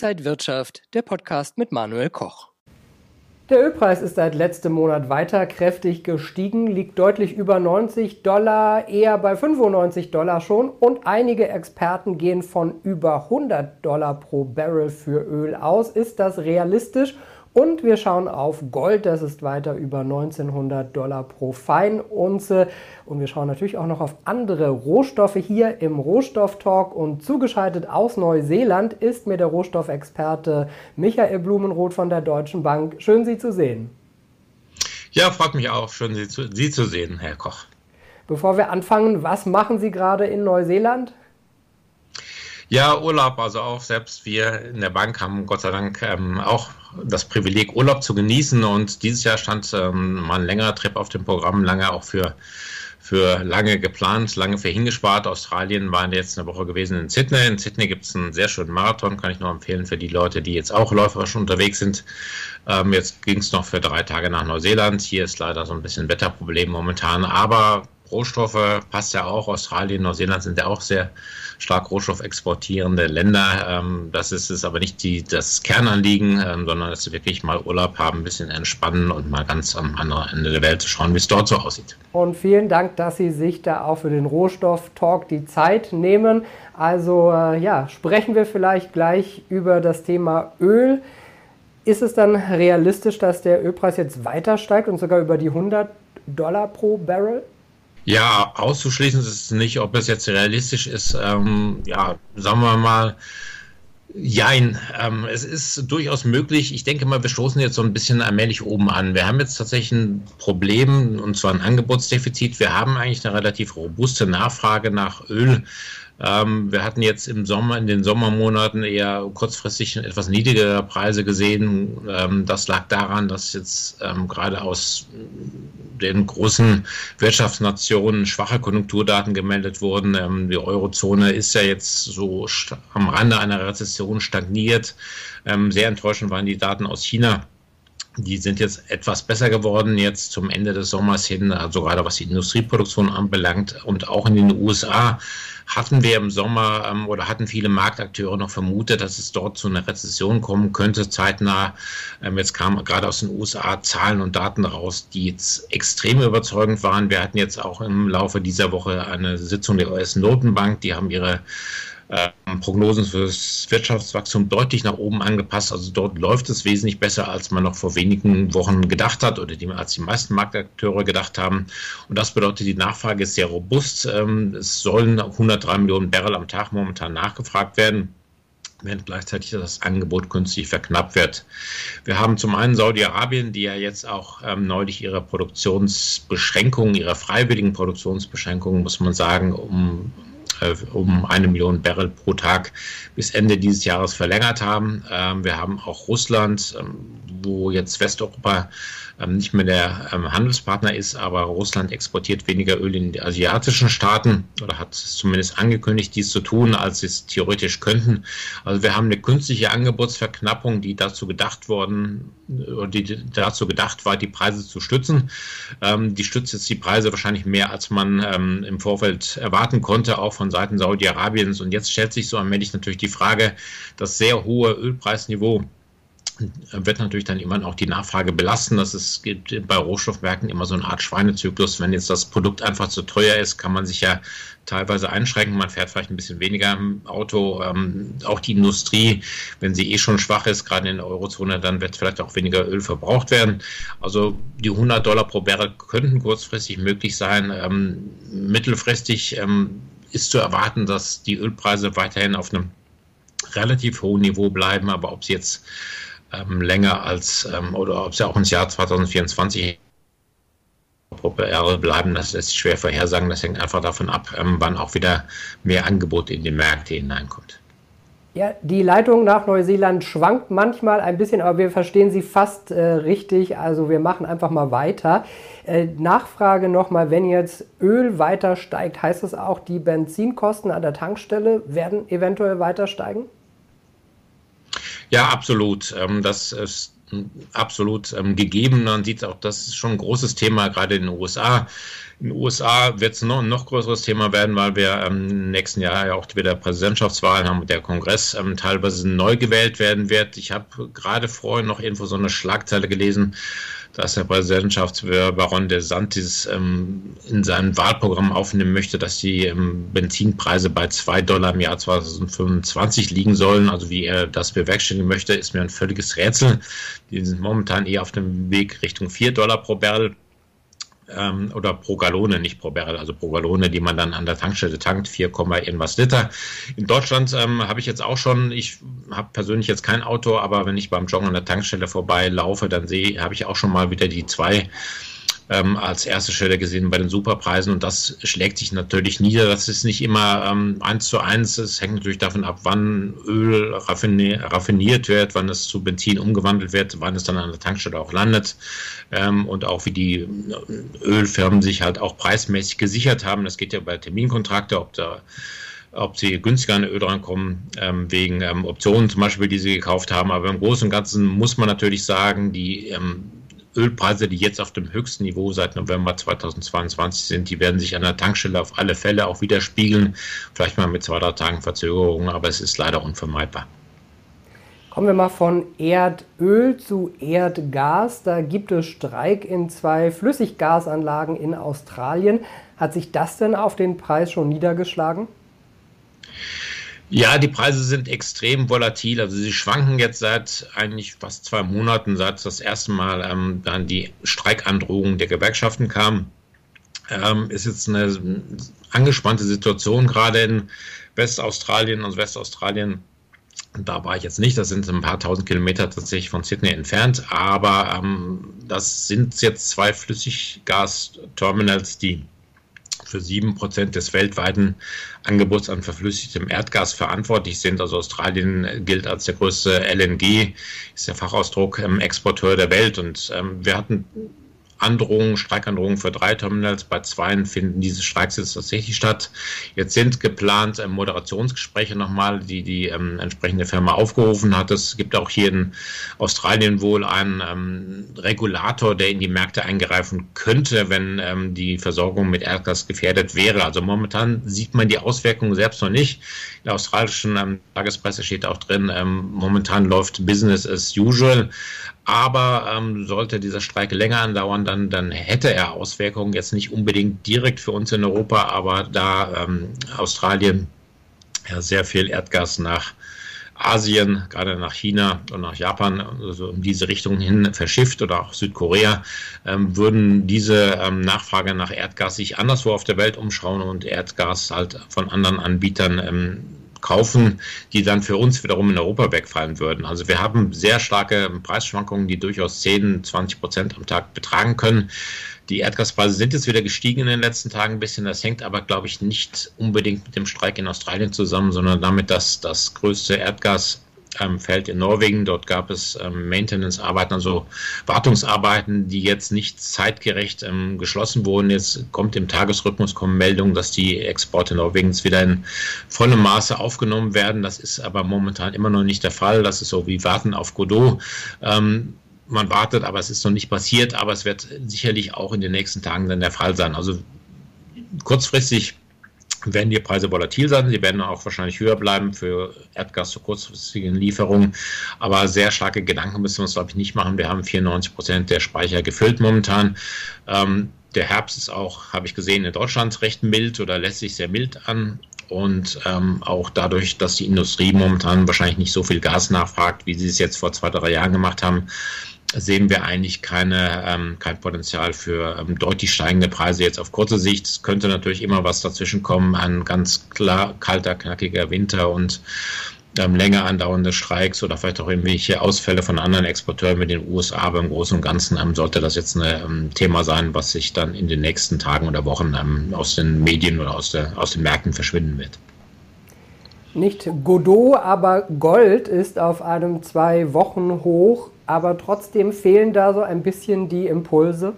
Inside Wirtschaft, der Podcast mit Manuel Koch. Der Ölpreis ist seit letztem Monat weiter kräftig gestiegen, liegt deutlich über 90 Dollar, eher bei 95 Dollar schon und einige Experten gehen von über 100 Dollar pro Barrel für Öl aus. Ist das realistisch? Und wir schauen auf Gold, das ist weiter über 1900 Dollar pro Feinunze. Und wir schauen natürlich auch noch auf andere Rohstoffe hier im Rohstofftalk. Und zugeschaltet aus Neuseeland ist mir der Rohstoffexperte Michael Blumenroth von der Deutschen Bank. Schön, Sie zu sehen. Ja, freut mich auch. Schön, Sie zu, Sie zu sehen, Herr Koch. Bevor wir anfangen, was machen Sie gerade in Neuseeland? Ja, Urlaub, also auch selbst wir in der Bank haben Gott sei Dank ähm, auch das Privileg, Urlaub zu genießen. Und dieses Jahr stand ähm, mal ein längerer Trip auf dem Programm, lange auch für, für lange geplant, lange für hingespart. Australien waren jetzt eine Woche gewesen in Sydney. In Sydney gibt es einen sehr schönen Marathon, kann ich nur empfehlen für die Leute, die jetzt auch läuferisch unterwegs sind. Ähm, jetzt ging es noch für drei Tage nach Neuseeland. Hier ist leider so ein bisschen Wetterproblem momentan, aber Rohstoffe passt ja auch. Australien, Neuseeland sind ja auch sehr stark rohstoffexportierende Länder. Ähm, das ist es aber nicht die, das Kernanliegen, ähm, sondern dass sie wirklich mal Urlaub haben, ein bisschen entspannen und mal ganz am anderen Ende der Welt zu schauen, wie es dort so aussieht. Und vielen Dank, dass Sie sich da auch für den Rohstoff-Talk die Zeit nehmen. Also äh, ja, sprechen wir vielleicht gleich über das Thema Öl. Ist es dann realistisch, dass der Ölpreis jetzt weiter steigt und sogar über die 100 Dollar pro Barrel? Ja, auszuschließen ist es nicht, ob es jetzt realistisch ist. Ähm, ja, sagen wir mal, Jein, ähm, es ist durchaus möglich. Ich denke mal, wir stoßen jetzt so ein bisschen allmählich oben an. Wir haben jetzt tatsächlich ein Problem, und zwar ein Angebotsdefizit. Wir haben eigentlich eine relativ robuste Nachfrage nach Öl. Ähm, wir hatten jetzt im Sommer, in den Sommermonaten eher kurzfristig etwas niedrigere Preise gesehen. Ähm, das lag daran, dass jetzt ähm, gerade aus den großen Wirtschaftsnationen schwache Konjunkturdaten gemeldet wurden. Ähm, die Eurozone ist ja jetzt so am Rande einer Rezession stagniert. Ähm, sehr enttäuschend waren die Daten aus China. Die sind jetzt etwas besser geworden, jetzt zum Ende des Sommers hin, also gerade was die Industrieproduktion anbelangt und auch in den USA hatten wir im Sommer ähm, oder hatten viele Marktakteure noch vermutet, dass es dort zu einer Rezession kommen könnte, zeitnah. Ähm, jetzt kamen gerade aus den USA Zahlen und Daten raus, die jetzt extrem überzeugend waren. Wir hatten jetzt auch im Laufe dieser Woche eine Sitzung der US-Notenbank, die haben ihre ähm, Prognosen fürs Wirtschaftswachstum deutlich nach oben angepasst. Also dort läuft es wesentlich besser, als man noch vor wenigen Wochen gedacht hat oder die, als die meisten Marktakteure gedacht haben. Und das bedeutet, die Nachfrage ist sehr robust. Ähm, es sollen 103 Millionen Barrel am Tag momentan nachgefragt werden während gleichzeitig das Angebot künstlich verknappt wird. Wir haben zum einen Saudi-Arabien, die ja jetzt auch ähm, neulich ihre Produktionsbeschränkungen, ihre freiwilligen Produktionsbeschränkungen, muss man sagen, um um eine Million Barrel pro Tag bis Ende dieses Jahres verlängert haben. Ähm, wir haben auch Russland, ähm, wo jetzt Westeuropa ähm, nicht mehr der ähm, Handelspartner ist, aber Russland exportiert weniger Öl in die asiatischen Staaten oder hat zumindest angekündigt, dies zu tun, als sie es theoretisch könnten. Also wir haben eine künstliche Angebotsverknappung, die dazu gedacht worden, oder die dazu gedacht war, die Preise zu stützen. Ähm, die stützt jetzt die Preise wahrscheinlich mehr, als man im Vorfeld erwarten konnte, auch von Seiten Saudi-Arabiens. Und jetzt stellt sich so allmählich natürlich die Frage, das sehr hohe Ölpreisniveau wird natürlich dann immer auch die Nachfrage belasten. Das ist, gibt bei Rohstoffmärkten immer so eine Art Schweinezyklus. Wenn jetzt das Produkt einfach zu teuer ist, kann man sich ja teilweise einschränken. Man fährt vielleicht ein bisschen weniger im Auto. Ähm, auch die Industrie, wenn sie eh schon schwach ist, gerade in der Eurozone, dann wird vielleicht auch weniger Öl verbraucht werden. Also die 100 Dollar pro Barrel könnten kurzfristig möglich sein. Ähm, mittelfristig ähm, ist zu erwarten, dass die Ölpreise weiterhin auf einem relativ hohen Niveau bleiben. Aber ob sie jetzt ähm, länger als, ähm, oder ob sie auch ins Jahr 2024 bleiben, das lässt sich schwer vorhersagen. Das hängt einfach davon ab, ähm, wann auch wieder mehr Angebot in die Märkte hineinkommt. Ja, die Leitung nach Neuseeland schwankt manchmal ein bisschen, aber wir verstehen sie fast äh, richtig. Also wir machen einfach mal weiter. Äh, Nachfrage nochmal, wenn jetzt Öl weiter steigt, heißt das auch, die Benzinkosten an der Tankstelle werden eventuell weiter steigen? Ja, absolut. Ähm, das ist absolut ähm, gegeben. Man sieht auch, das ist schon ein großes Thema, gerade in den USA. In den USA wird es noch ein noch größeres Thema werden, weil wir ähm, im nächsten Jahr ja auch wieder Präsidentschaftswahlen haben und der Kongress ähm, teilweise neu gewählt werden wird. Ich habe gerade vorhin noch irgendwo so eine Schlagzeile gelesen, dass der Präsidentschaftsbaron de Santis ähm, in seinem Wahlprogramm aufnehmen möchte, dass die ähm, Benzinpreise bei 2 Dollar im Jahr 2025 liegen sollen. Also wie er das bewerkstelligen möchte, ist mir ein völliges Rätsel. Die sind momentan eher auf dem Weg Richtung 4 Dollar pro Barrel ähm, oder pro Gallone, nicht pro Barrel, also pro Gallone, die man dann an der Tankstelle tankt, 4, irgendwas Liter. In Deutschland ähm, habe ich jetzt auch schon, ich habe persönlich jetzt kein Auto, aber wenn ich beim Joggen an der Tankstelle vorbei laufe, dann sehe, habe ich auch schon mal wieder die zwei ähm, als erste Stelle gesehen bei den Superpreisen und das schlägt sich natürlich nieder. Das ist nicht immer ähm, eins zu eins. Es hängt natürlich davon ab, wann Öl raffiniert wird, wann es zu Benzin umgewandelt wird, wann es dann an der Tankstelle auch landet ähm, und auch wie die äh, Ölfirmen sich halt auch preismäßig gesichert haben. Das geht ja bei Terminkontrakte, ob da ob sie günstiger an Öl drankommen, ähm, wegen ähm, Optionen zum Beispiel, die sie gekauft haben. Aber im Großen und Ganzen muss man natürlich sagen, die ähm, Ölpreise, die jetzt auf dem höchsten Niveau seit November 2022 sind, die werden sich an der Tankstelle auf alle Fälle auch widerspiegeln. Vielleicht mal mit zwei, drei Tagen Verzögerung, aber es ist leider unvermeidbar. Kommen wir mal von Erdöl zu Erdgas. Da gibt es Streik in zwei Flüssiggasanlagen in Australien. Hat sich das denn auf den Preis schon niedergeschlagen? Ja, die Preise sind extrem volatil. Also sie schwanken jetzt seit eigentlich fast zwei Monaten, seit das erste Mal ähm, dann die Streikandrohung der Gewerkschaften kam. Ähm, ist jetzt eine angespannte Situation gerade in Westaustralien und Westaustralien. Da war ich jetzt nicht, das sind ein paar tausend Kilometer tatsächlich von Sydney entfernt, aber ähm, das sind jetzt zwei Flüssiggasterminals, die für sieben Prozent des weltweiten Angebots an verflüssigtem Erdgas verantwortlich sind. Also Australien gilt als der größte LNG, ist der Fachausdruck, ähm, Exporteur der Welt. Und ähm, wir hatten Androhungen, Streikandrohungen für drei Terminals. Bei zwei finden diese Streiks jetzt tatsächlich statt. Jetzt sind geplant ähm, Moderationsgespräche nochmal, die die ähm, entsprechende Firma aufgerufen hat. Es gibt auch hier in Australien wohl einen ähm, Regulator, der in die Märkte eingreifen könnte, wenn ähm, die Versorgung mit Erdgas gefährdet wäre. Also momentan sieht man die Auswirkungen selbst noch nicht. In der australischen ähm, Tagespresse steht auch drin, ähm, momentan läuft Business as usual. Aber ähm, sollte dieser Streik länger andauern, dann, dann hätte er Auswirkungen, jetzt nicht unbedingt direkt für uns in Europa, aber da ähm, Australien ja, sehr viel Erdgas nach Asien, gerade nach China und nach Japan, also in diese Richtung hin verschifft oder auch Südkorea, ähm, würden diese ähm, Nachfrage nach Erdgas sich anderswo auf der Welt umschauen und Erdgas halt von anderen Anbietern ähm, kaufen, die dann für uns wiederum in Europa wegfallen würden. Also wir haben sehr starke Preisschwankungen, die durchaus 10, 20 Prozent am Tag betragen können. Die Erdgaspreise sind jetzt wieder gestiegen in den letzten Tagen ein bisschen. Das hängt aber, glaube ich, nicht unbedingt mit dem Streik in Australien zusammen, sondern damit, dass das größte Erdgas ähm, Feld in Norwegen. Dort gab es ähm, Maintenance-Arbeiten, also Wartungsarbeiten, die jetzt nicht zeitgerecht ähm, geschlossen wurden. Jetzt kommt im Tagesrhythmus kommen Meldungen, dass die Exporte Norwegens wieder in vollem Maße aufgenommen werden. Das ist aber momentan immer noch nicht der Fall. Das ist so wie Warten auf Godot. Ähm, man wartet, aber es ist noch nicht passiert, aber es wird sicherlich auch in den nächsten Tagen dann der Fall sein. Also kurzfristig werden die Preise volatil sein. Sie werden auch wahrscheinlich höher bleiben für Erdgas zu kurzfristigen Lieferungen. Aber sehr starke Gedanken müssen wir uns, glaube ich, nicht machen. Wir haben 94 Prozent der Speicher gefüllt momentan. Ähm, der Herbst ist auch, habe ich gesehen, in Deutschland recht mild oder lässt sich sehr mild an. Und ähm, auch dadurch, dass die Industrie momentan wahrscheinlich nicht so viel Gas nachfragt, wie sie es jetzt vor zwei, drei Jahren gemacht haben, sehen wir eigentlich keine, ähm, kein Potenzial für ähm, deutlich steigende Preise jetzt auf kurze Sicht. Es könnte natürlich immer was dazwischen kommen, ein ganz klar kalter, knackiger Winter und ähm, länger andauernde Streiks oder vielleicht auch irgendwelche Ausfälle von anderen Exporteuren mit den USA. Aber im Großen und Ganzen ähm, sollte das jetzt ein ähm, Thema sein, was sich dann in den nächsten Tagen oder Wochen ähm, aus den Medien oder aus, der, aus den Märkten verschwinden wird. Nicht Godot, aber Gold ist auf einem zwei Wochen hoch aber trotzdem fehlen da so ein bisschen die Impulse.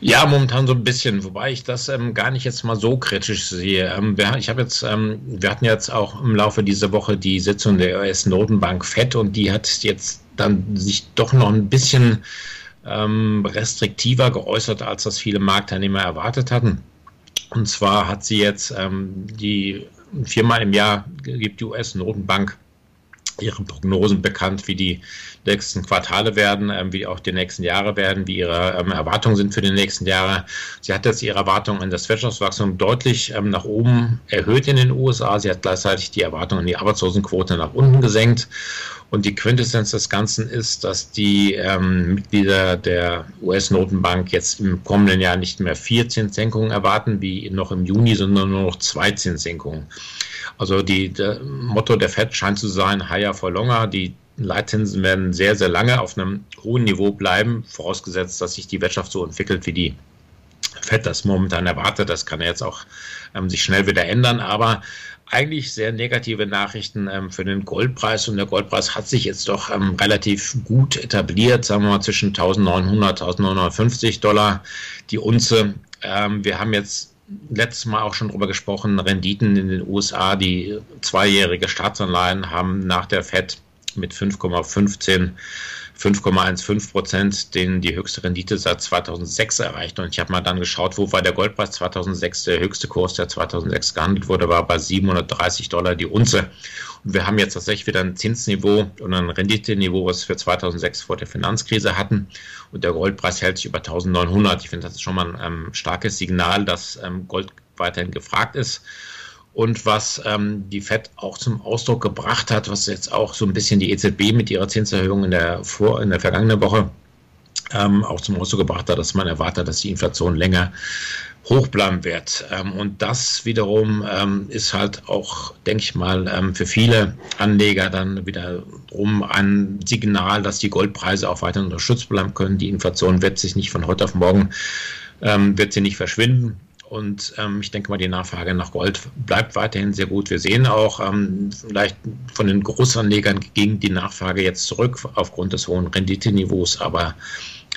Ja, momentan so ein bisschen, wobei ich das ähm, gar nicht jetzt mal so kritisch sehe. Ähm, wir, ich habe jetzt, ähm, wir hatten jetzt auch im Laufe dieser Woche die Sitzung der US-Notenbank FED und die hat jetzt dann sich doch noch ein bisschen ähm, restriktiver geäußert, als das viele Marktteilnehmer erwartet hatten. Und zwar hat sie jetzt ähm, die viermal im Jahr gibt die US-Notenbank ihre Prognosen bekannt, wie die nächsten Quartale werden, ähm, wie auch die nächsten Jahre werden, wie ihre ähm, Erwartungen sind für die nächsten Jahre. Sie hat jetzt ihre Erwartungen an das Wirtschaftswachstum deutlich ähm, nach oben erhöht in den USA. Sie hat gleichzeitig die Erwartungen an die Arbeitslosenquote nach unten gesenkt. Und die Quintessenz des Ganzen ist, dass die ähm, Mitglieder der US-Notenbank jetzt im kommenden Jahr nicht mehr vier Zinssenkungen erwarten, wie noch im Juni, sondern nur noch zwei Zinssenkungen. Also die der Motto der Fed scheint zu sein, higher for longer. Die Leitzinsen werden sehr, sehr lange auf einem hohen Niveau bleiben, vorausgesetzt, dass sich die Wirtschaft so entwickelt, wie die Fed das momentan erwartet. Das kann jetzt auch ähm, sich schnell wieder ändern, aber eigentlich sehr negative Nachrichten ähm, für den Goldpreis und der Goldpreis hat sich jetzt doch ähm, relativ gut etabliert, sagen wir mal zwischen 1900, 1950 Dollar die Unze. Ähm, wir haben jetzt letztes Mal auch schon drüber gesprochen, Renditen in den USA, die zweijährige Staatsanleihen haben nach der FED mit 5,15 5,15 Prozent, den die höchste Rendite seit 2006 erreicht. Und ich habe mal dann geschaut, wo war der Goldpreis 2006? Der höchste Kurs, der 2006 gehandelt wurde, war bei 730 Dollar die Unze. Und wir haben jetzt tatsächlich wieder ein Zinsniveau und ein Renditeniveau, was wir 2006 vor der Finanzkrise hatten. Und der Goldpreis hält sich über 1900. Ich finde, das ist schon mal ein ähm, starkes Signal, dass ähm, Gold weiterhin gefragt ist. Und was ähm, die FED auch zum Ausdruck gebracht hat, was jetzt auch so ein bisschen die EZB mit ihrer Zinserhöhung in der, vor, in der vergangenen Woche ähm, auch zum Ausdruck gebracht hat, dass man erwartet, dass die Inflation länger hoch bleiben wird. Ähm, und das wiederum ähm, ist halt auch, denke ich mal, ähm, für viele Anleger dann wiederum ein Signal, dass die Goldpreise auch weiter unterstützt bleiben können. Die Inflation wird sich nicht von heute auf morgen, ähm, wird sie nicht verschwinden. Und ähm, ich denke mal, die Nachfrage nach Gold bleibt weiterhin sehr gut. Wir sehen auch, ähm, vielleicht von den Großanlegern ging die Nachfrage jetzt zurück aufgrund des hohen Renditeniveaus, aber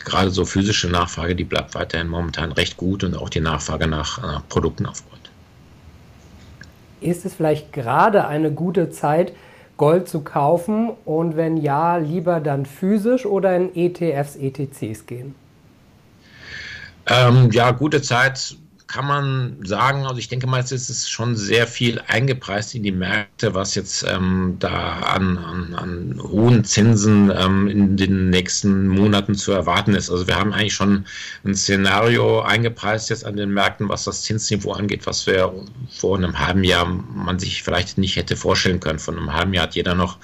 gerade so physische Nachfrage, die bleibt weiterhin momentan recht gut und auch die Nachfrage nach äh, Produkten auf Gold. Ist es vielleicht gerade eine gute Zeit, Gold zu kaufen und wenn ja, lieber dann physisch oder in ETFs, ETCs gehen? Ähm, ja, gute Zeit kann man sagen, also ich denke mal, es ist schon sehr viel eingepreist in die Märkte, was jetzt ähm, da an, an, an, hohen Zinsen ähm, in den nächsten Monaten zu erwarten ist. Also wir haben eigentlich schon ein Szenario eingepreist jetzt an den Märkten, was das Zinsniveau angeht, was wir vor einem halben Jahr man sich vielleicht nicht hätte vorstellen können. Vor einem halben Jahr hat jeder noch,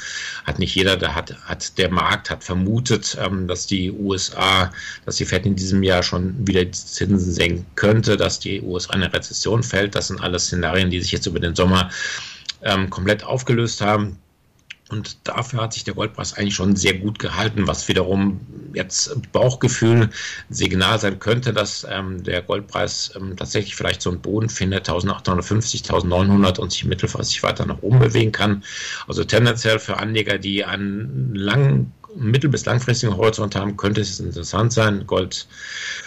hat nicht jeder, der hat, hat der Markt hat vermutet, ähm, dass die USA, dass die Fed in diesem Jahr schon wieder die Zinsen senken könnte, dass die USA eine Rezession fällt. Das sind alles Szenarien, die sich jetzt über den Sommer ähm, komplett aufgelöst haben. Und dafür hat sich der Goldpreis eigentlich schon sehr gut gehalten, was wiederum jetzt Bauchgefühl Signal sein könnte, dass ähm, der Goldpreis ähm, tatsächlich vielleicht so einen Boden findet, 1850, 1900 und sich mittelfristig weiter nach oben bewegen kann. Also tendenziell für Anleger, die einen langen mittel- bis langfristigen Horizont haben, könnte es interessant sein, Gold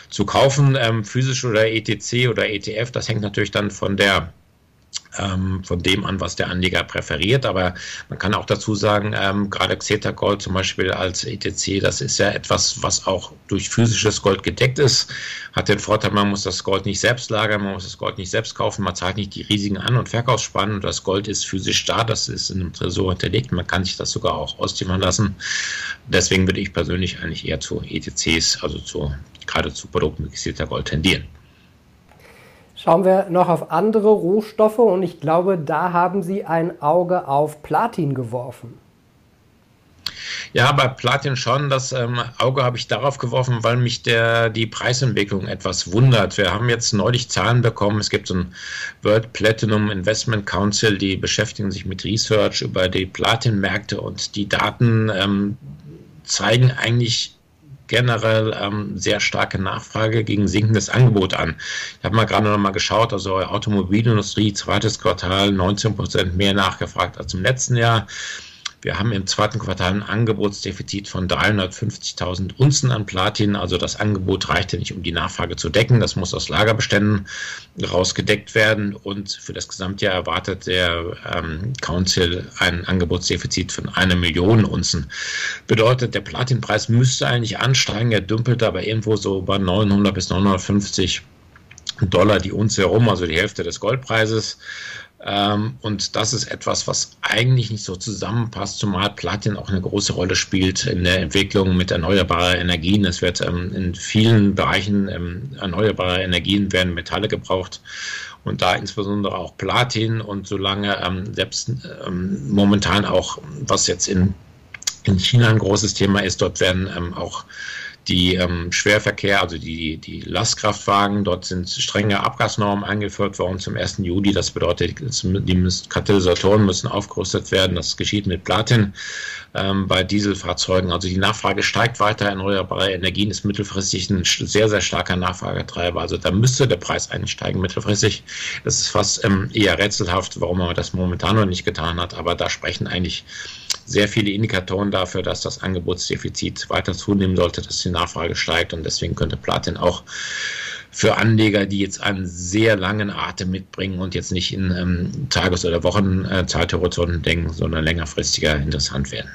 zu kaufen, ähm, physisch oder ETC oder ETF. Das hängt natürlich dann von der von dem an, was der Anleger präferiert. Aber man kann auch dazu sagen, ähm, gerade Xeta Gold zum Beispiel als ETC, das ist ja etwas, was auch durch physisches Gold gedeckt ist. Hat den Vorteil, man muss das Gold nicht selbst lagern, man muss das Gold nicht selbst kaufen, man zahlt nicht die riesigen An- und Verkaufsspannen und das Gold ist physisch da, das ist in einem Tresor hinterlegt. Man kann sich das sogar auch auszimmern lassen. Deswegen würde ich persönlich eigentlich eher zu ETCs, also zu, gerade zu Produkten mit Xeta Gold tendieren. Schauen wir noch auf andere Rohstoffe und ich glaube, da haben Sie ein Auge auf Platin geworfen. Ja, bei Platin schon. Das ähm, Auge habe ich darauf geworfen, weil mich der, die Preisentwicklung etwas wundert. Wir haben jetzt neulich Zahlen bekommen. Es gibt so ein World Platinum Investment Council, die beschäftigen sich mit Research über die Platinmärkte und die Daten ähm, zeigen eigentlich generell ähm, sehr starke Nachfrage gegen sinkendes Angebot an. Ich habe mal gerade noch mal geschaut, also Automobilindustrie, zweites Quartal 19 Prozent mehr nachgefragt als im letzten Jahr. Wir haben im zweiten Quartal ein Angebotsdefizit von 350.000 Unzen an Platin. Also das Angebot reichte nicht, um die Nachfrage zu decken. Das muss aus Lagerbeständen rausgedeckt werden. Und für das Gesamtjahr erwartet der ähm, Council ein Angebotsdefizit von einer Million Unzen. Bedeutet, der Platinpreis müsste eigentlich ansteigen. Er dümpelt aber irgendwo so bei 900 bis 950 Dollar die Unze herum, also die Hälfte des Goldpreises. Ähm, und das ist etwas, was eigentlich nicht so zusammenpasst, zumal Platin auch eine große Rolle spielt in der Entwicklung mit erneuerbaren Energien. Es wird ähm, in vielen Bereichen ähm, erneuerbarer Energien werden Metalle gebraucht und da insbesondere auch Platin und solange selbst momentan auch, was jetzt in, in China ein großes Thema ist, dort werden auch die ähm, Schwerverkehr, also die, die Lastkraftwagen, dort sind strenge Abgasnormen eingeführt worden zum 1. Juli. Das bedeutet, die Katalysatoren müssen aufgerüstet werden. Das geschieht mit Platin ähm, bei Dieselfahrzeugen. Also die Nachfrage steigt weiter. Erneuerbare Energien ist mittelfristig ein sehr, sehr starker Nachfragetreiber. Also da müsste der Preis einsteigen mittelfristig. Das ist fast ähm, eher rätselhaft, warum man das momentan noch nicht getan hat. Aber da sprechen eigentlich sehr viele Indikatoren dafür, dass das Angebotsdefizit weiter zunehmen sollte, dass die Nachfrage steigt und deswegen könnte Platin auch für Anleger, die jetzt einen sehr langen Atem mitbringen und jetzt nicht in ähm, Tages- oder Wochenzeithorizonten denken, sondern längerfristiger interessant werden.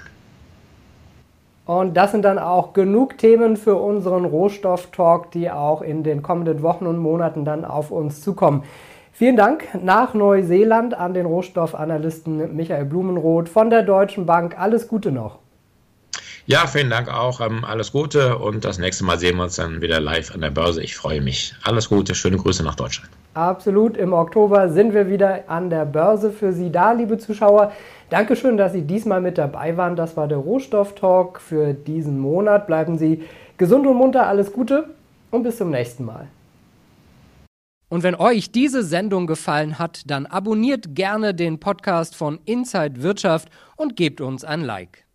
Und das sind dann auch genug Themen für unseren Rohstoff-Talk, die auch in den kommenden Wochen und Monaten dann auf uns zukommen. Vielen Dank nach Neuseeland an den Rohstoffanalysten Michael Blumenroth von der Deutschen Bank. Alles Gute noch. Ja, vielen Dank auch. Ähm, alles Gute und das nächste Mal sehen wir uns dann wieder live an der Börse. Ich freue mich. Alles Gute, schöne Grüße nach Deutschland. Absolut. Im Oktober sind wir wieder an der Börse für Sie da, liebe Zuschauer. Dankeschön, dass Sie diesmal mit dabei waren. Das war der Rohstofftalk für diesen Monat. Bleiben Sie gesund und munter. Alles Gute und bis zum nächsten Mal. Und wenn euch diese Sendung gefallen hat, dann abonniert gerne den Podcast von Inside Wirtschaft und gebt uns ein Like.